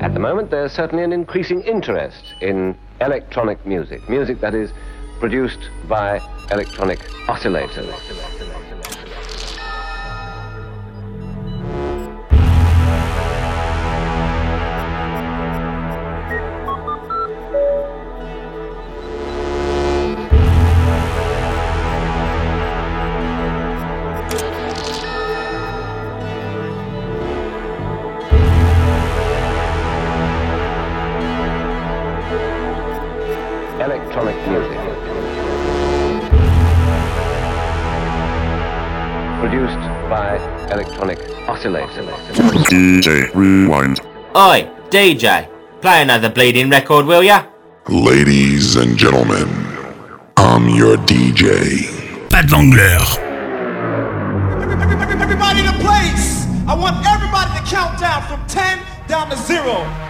At the moment, there's certainly an increasing interest in electronic music, music that is produced by electronic oscillators. DJ Rewind. Oi, DJ, play another bleeding record, will ya? Ladies and gentlemen, I'm your DJ. Pat Wangler. Everybody in the place. I want everybody to count down from 10 down to 0.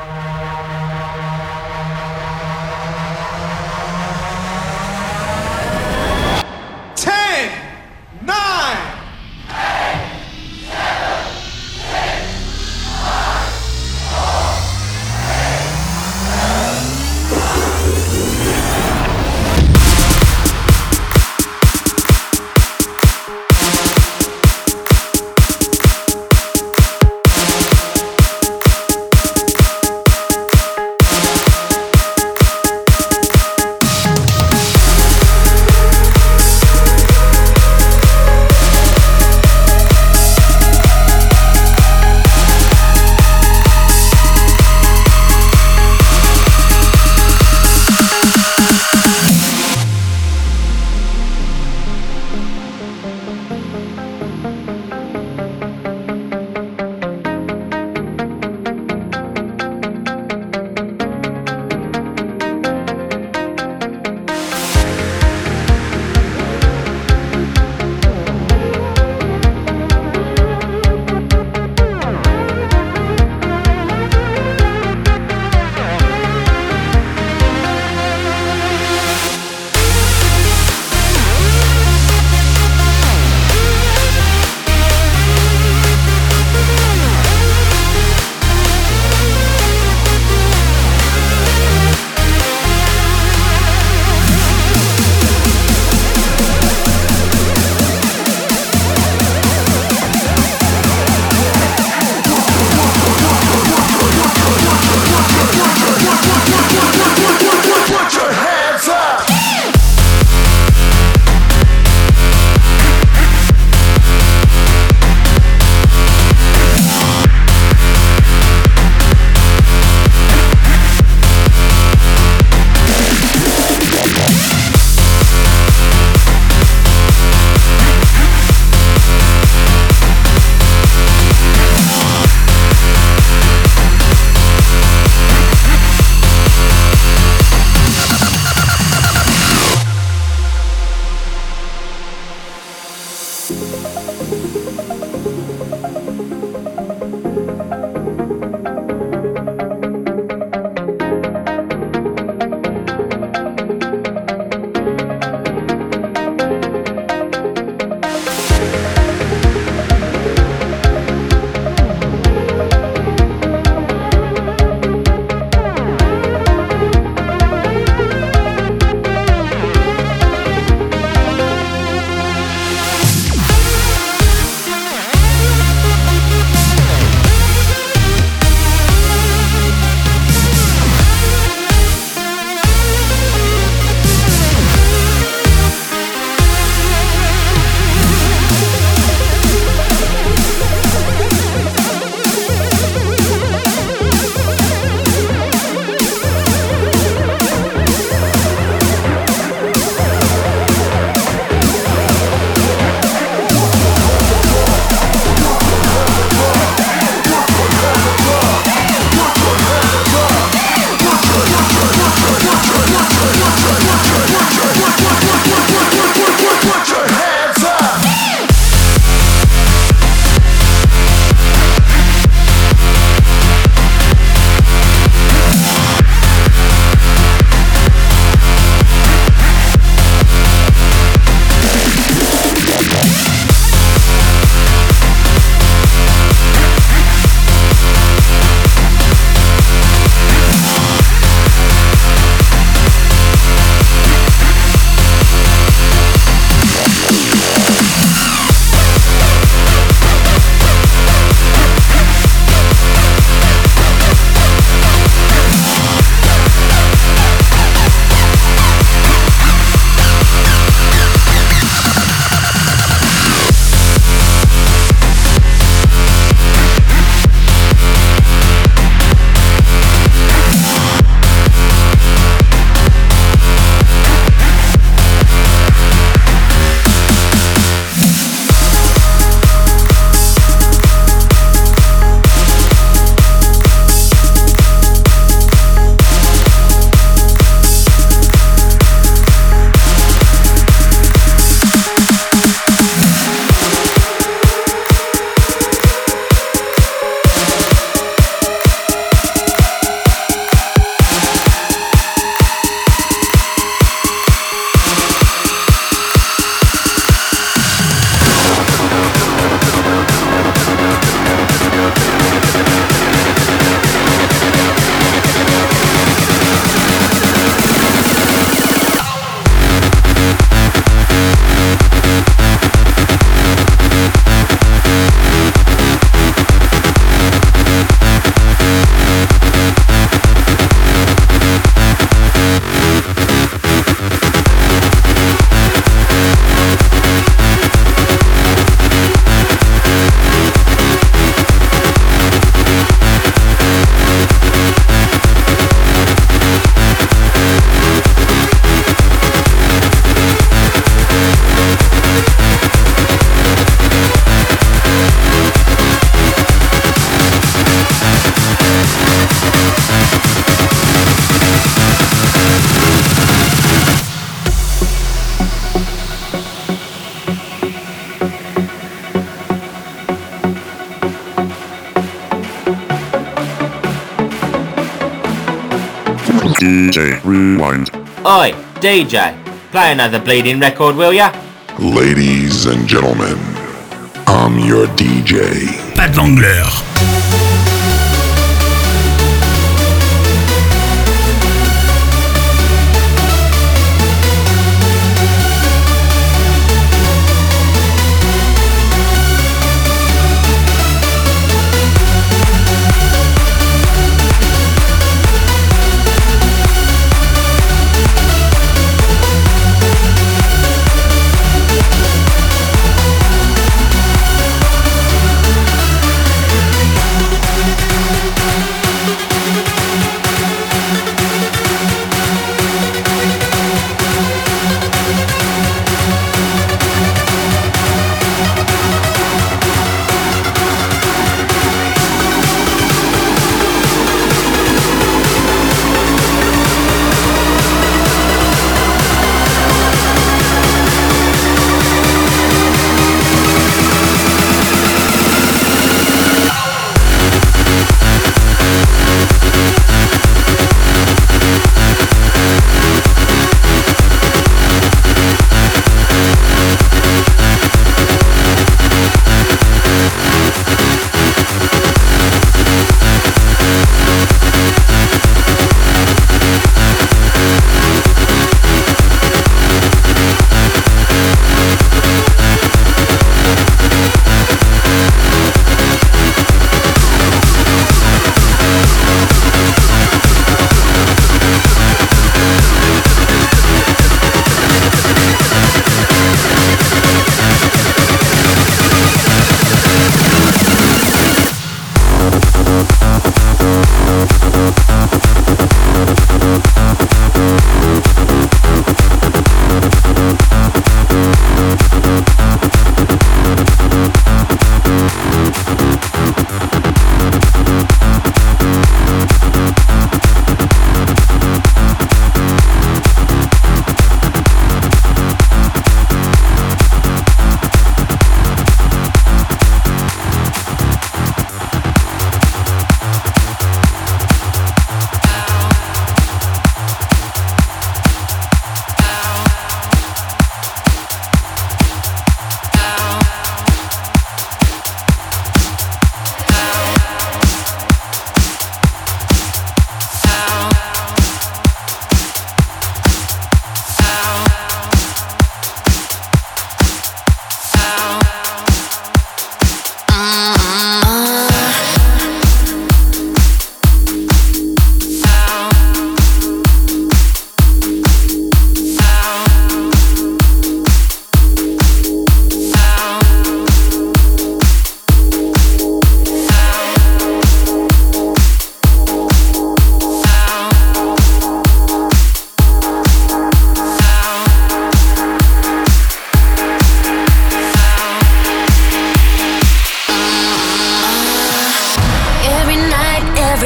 DJ Rewind. Oi, DJ, play another bleeding record, will ya? Ladies and gentlemen, I'm your DJ. Pas de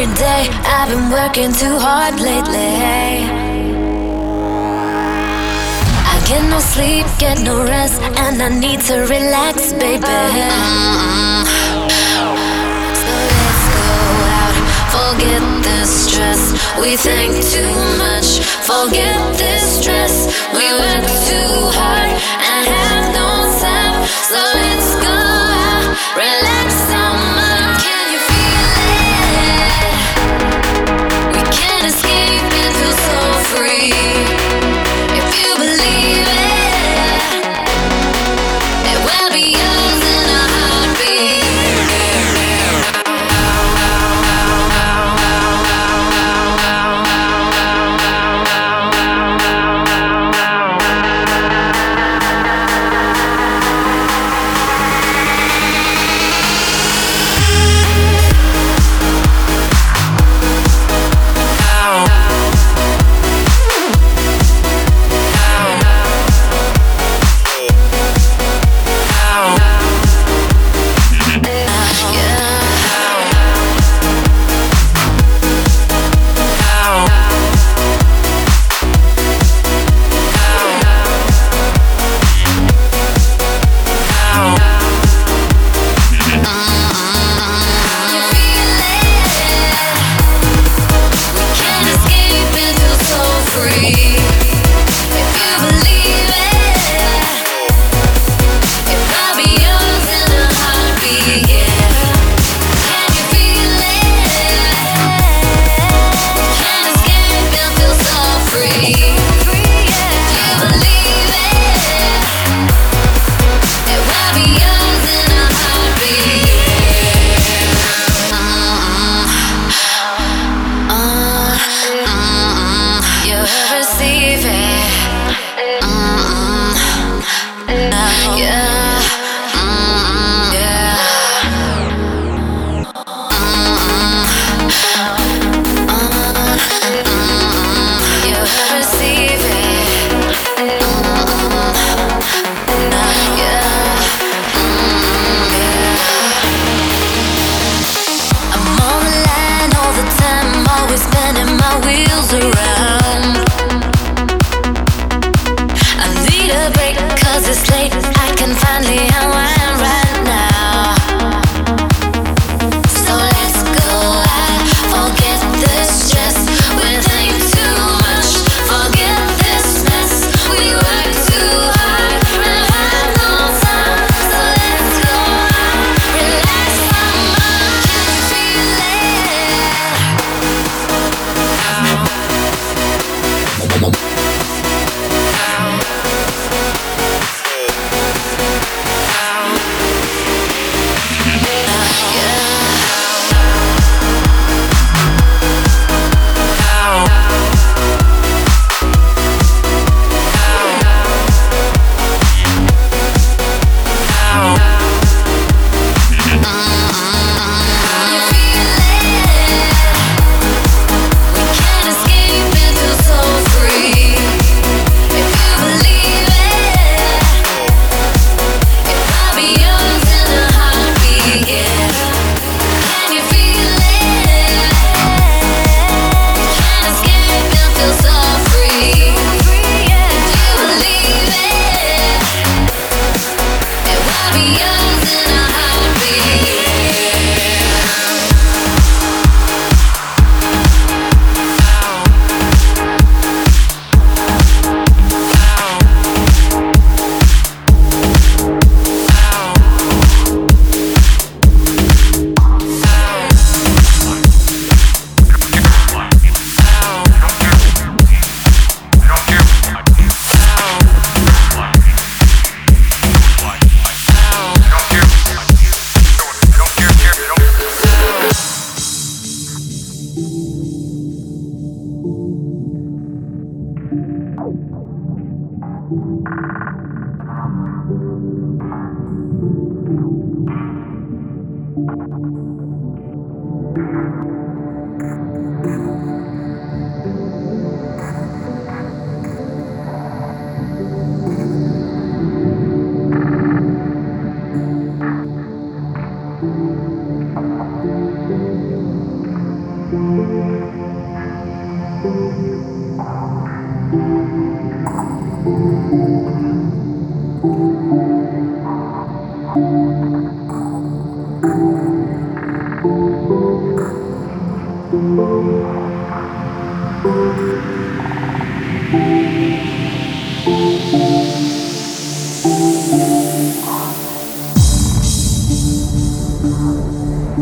every day. I've been working too hard lately. I get no sleep, get no rest, and I need to relax, baby. So let's go out, forget the stress. We think too much, forget this stress. We work too hard and have no time. So let's go out, relax.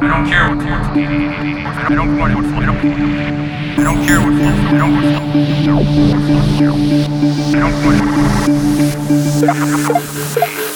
I don't care what I don't care. it. I don't. I don't care what I don't. I don't want it.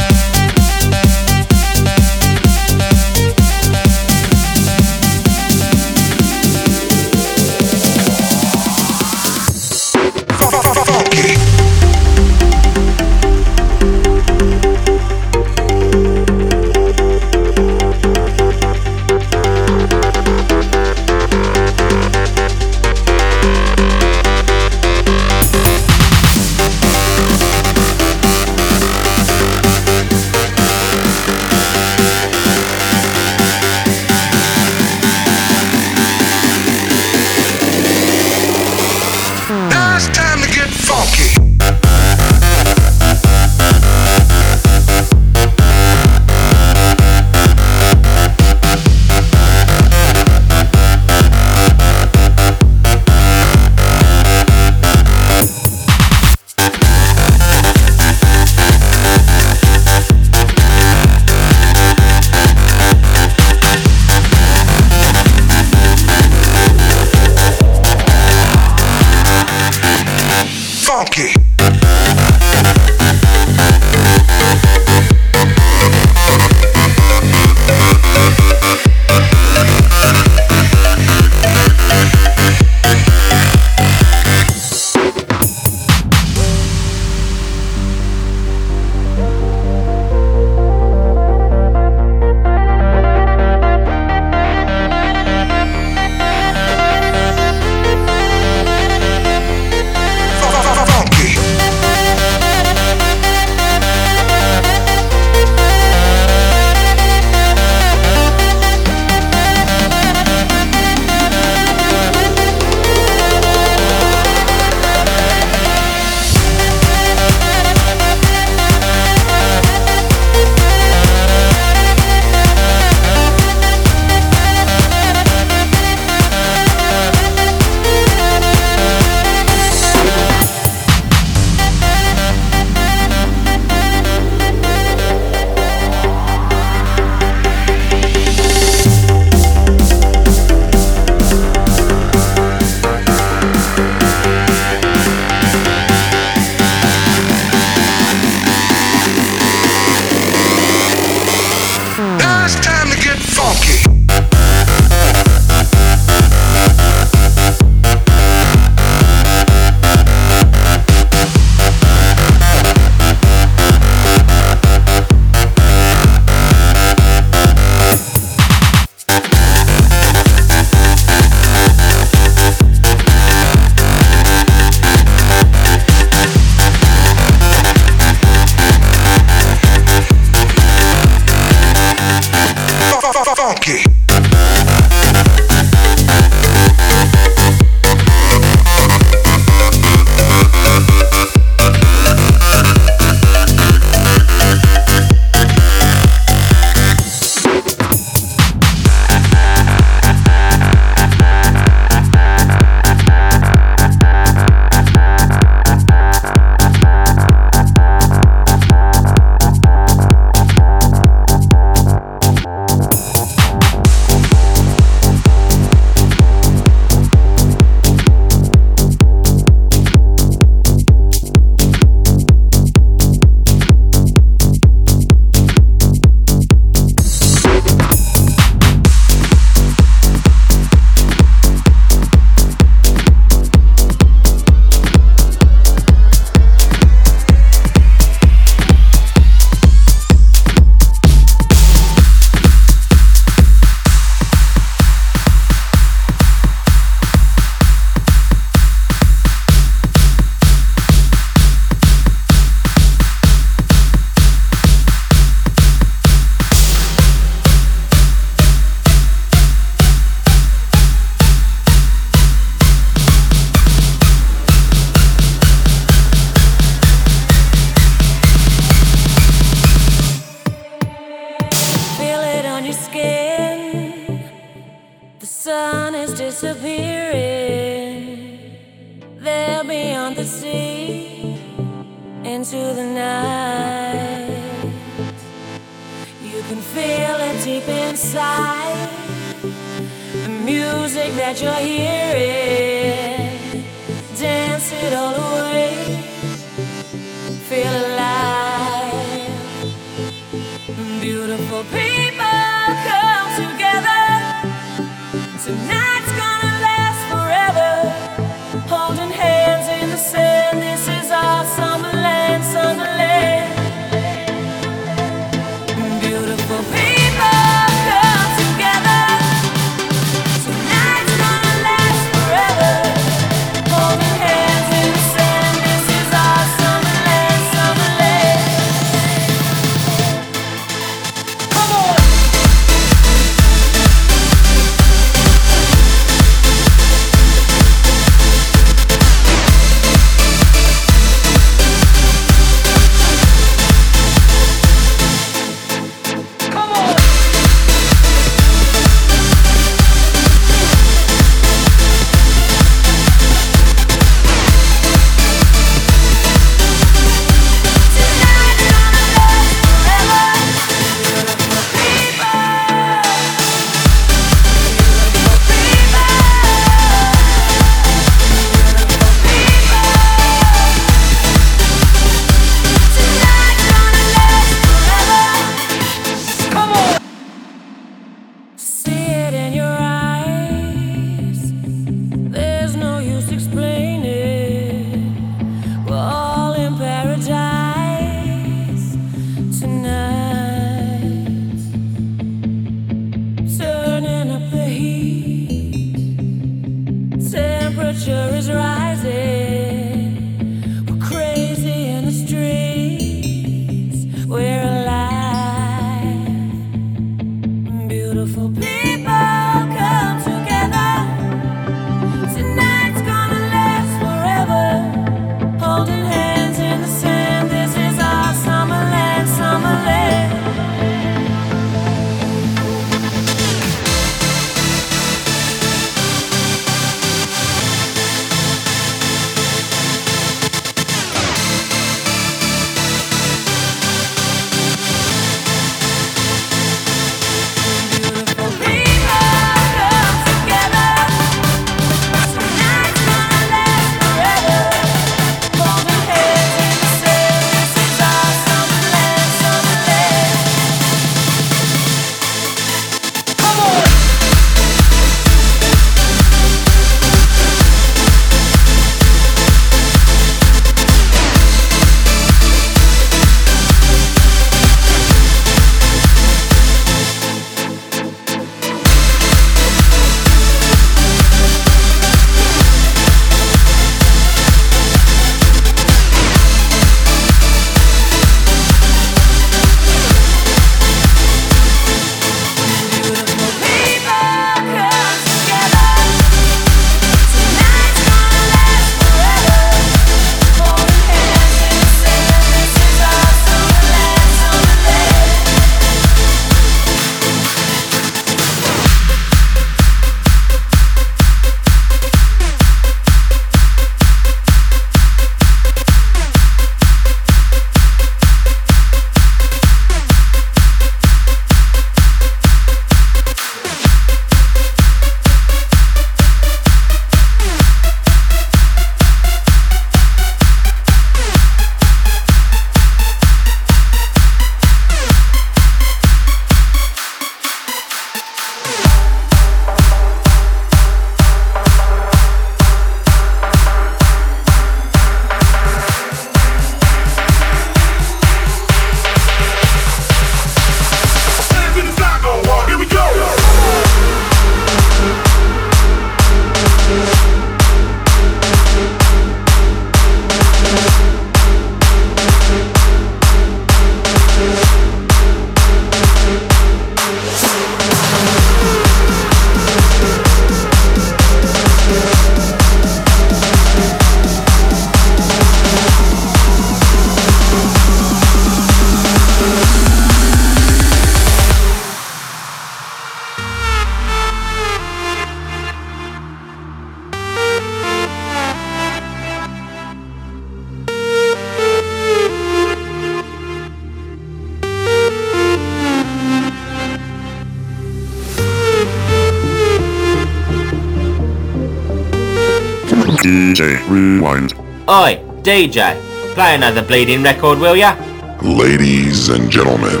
Rewind. Oi, DJ, play another bleeding record, will ya? Ladies and gentlemen,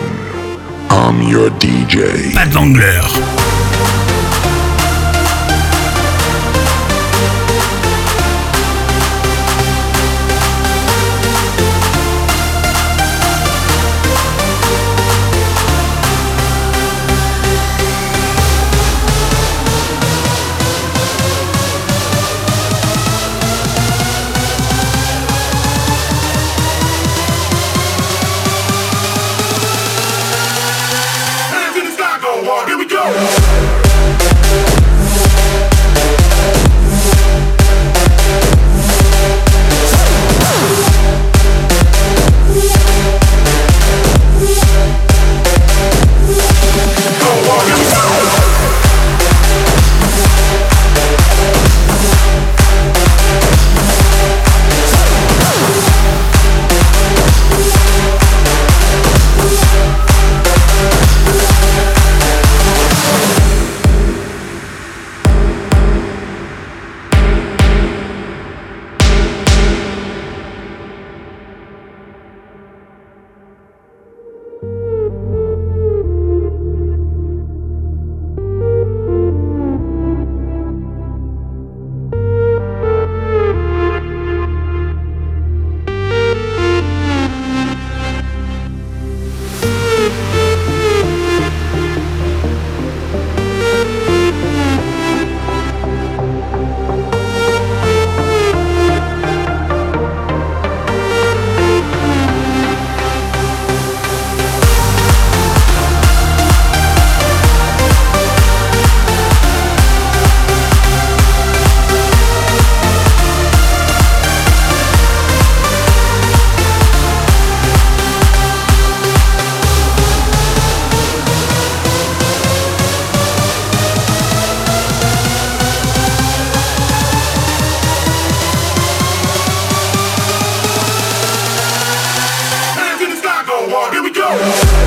I'm your DJ. Pat Wangler. go.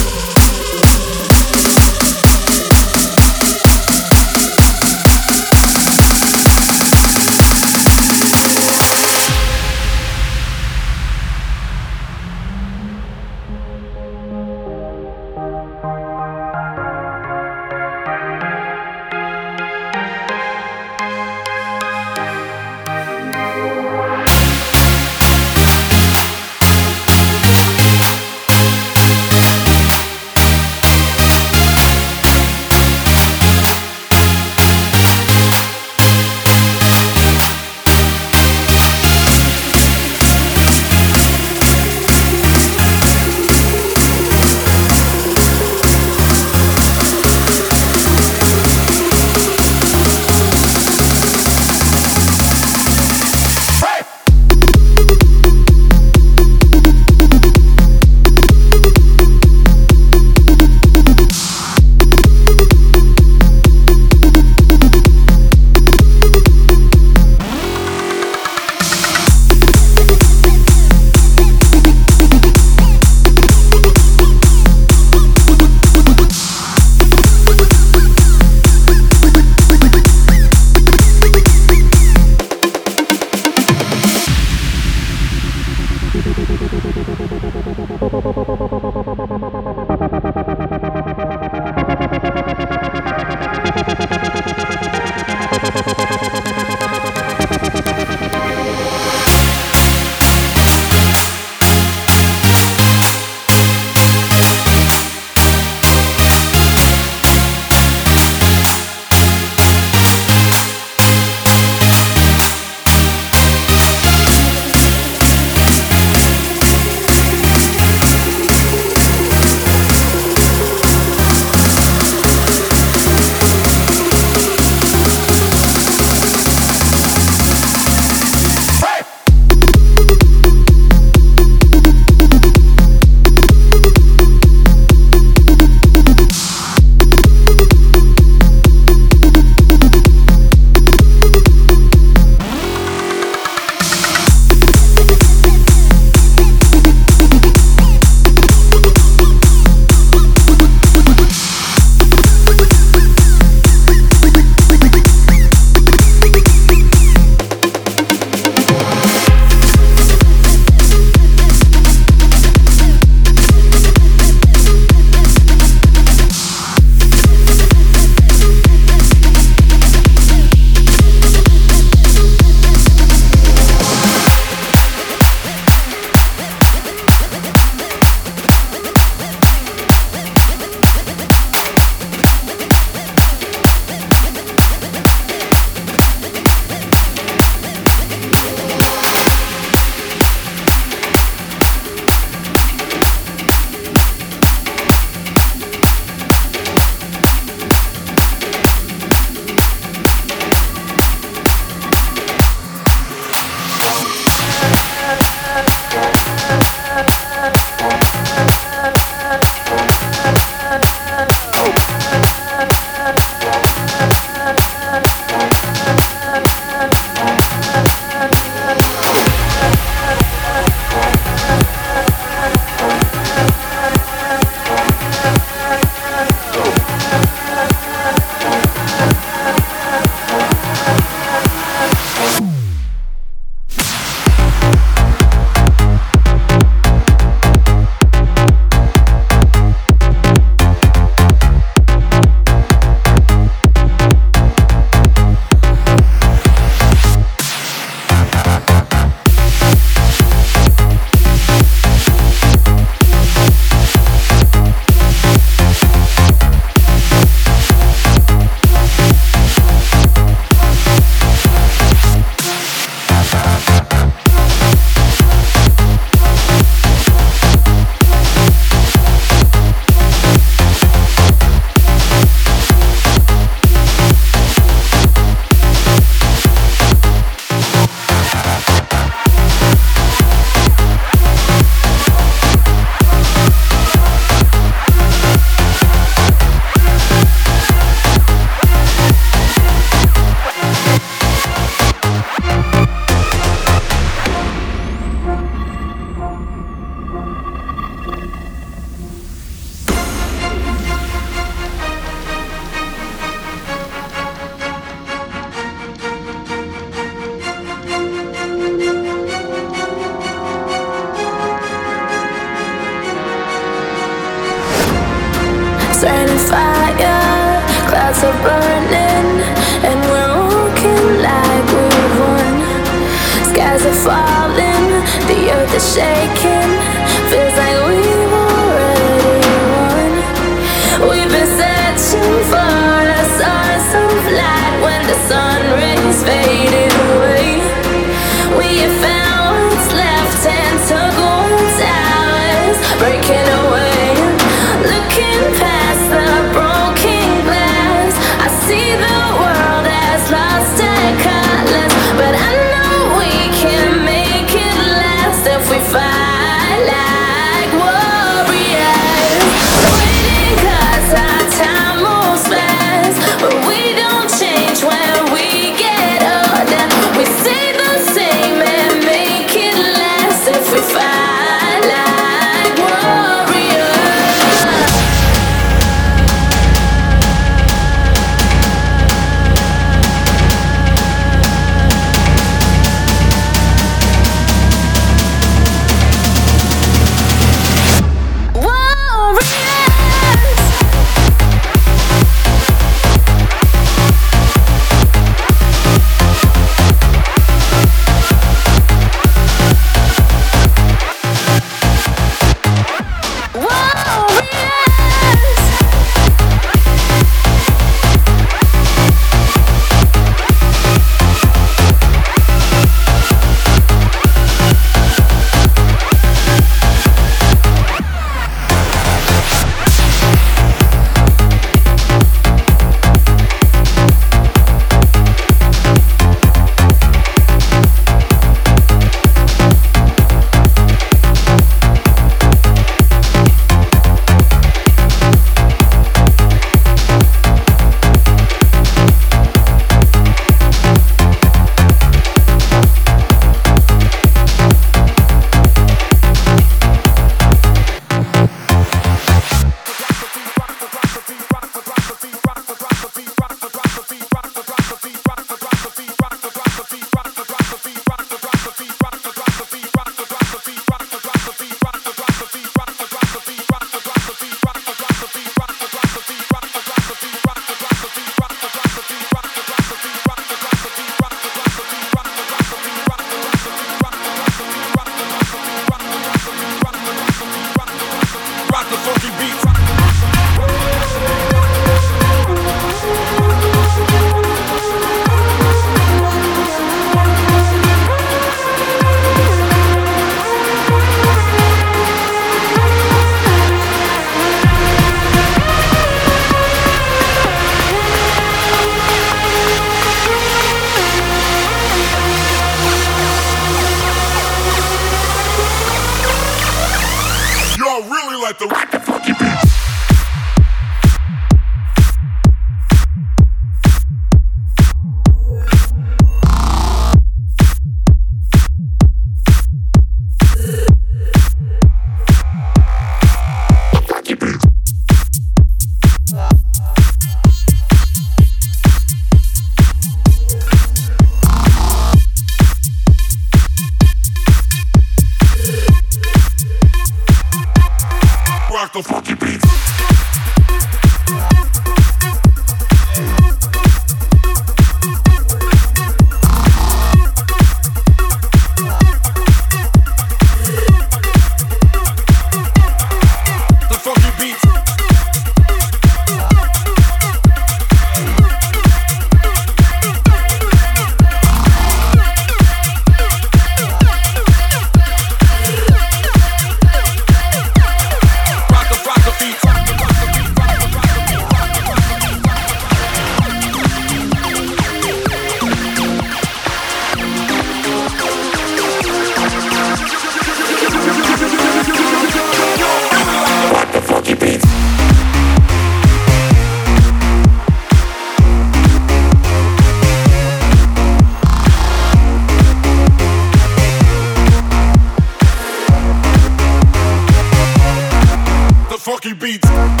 funky beats.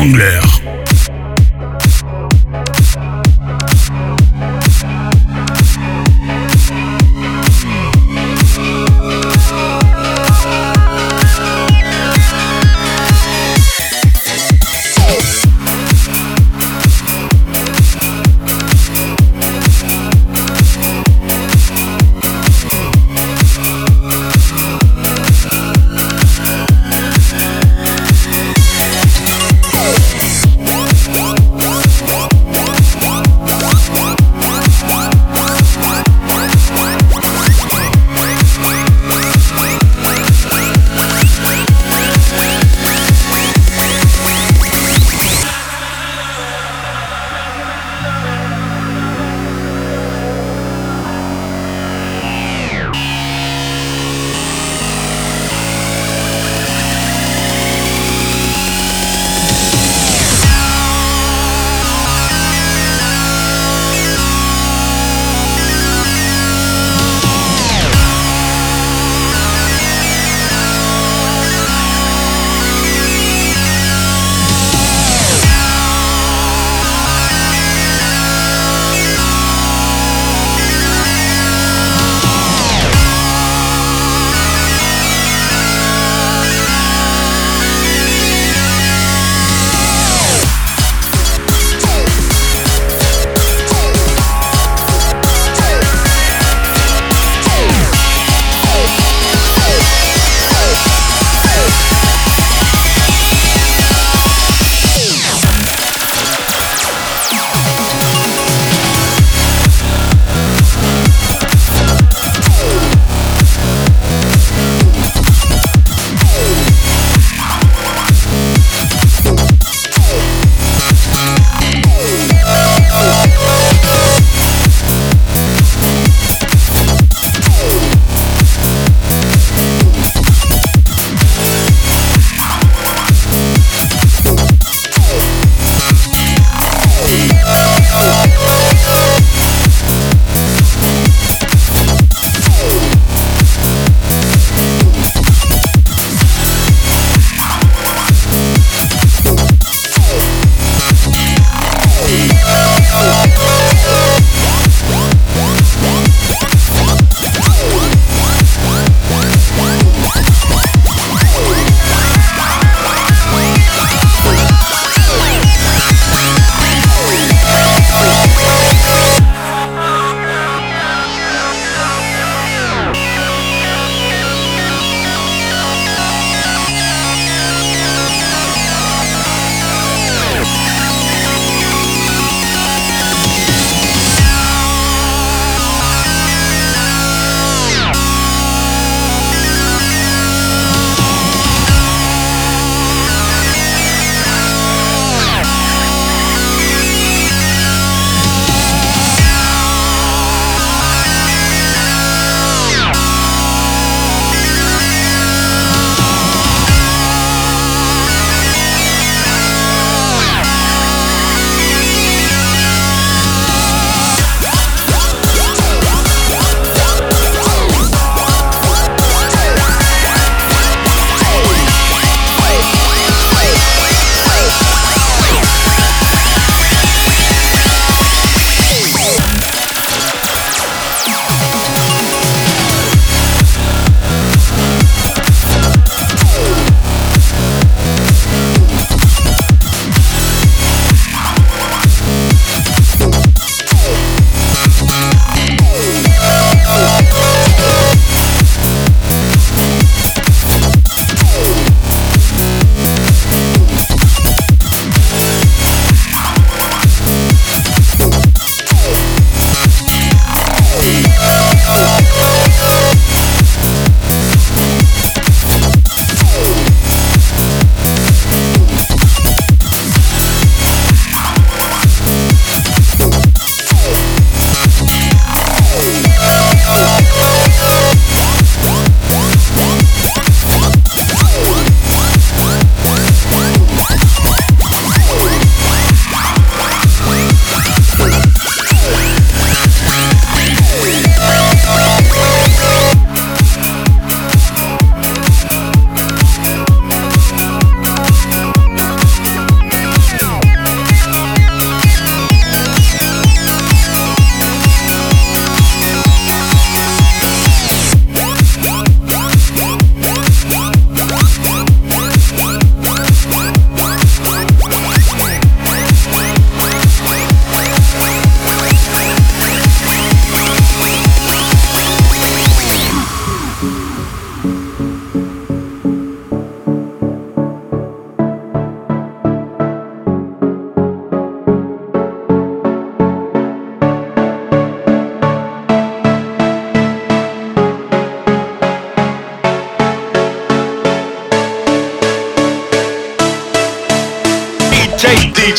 Wrangler.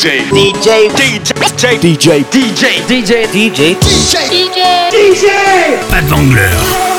DJ. DJ. DJ. DJ. DJ. DJ. DJ. DJ. De Vangler. Pas de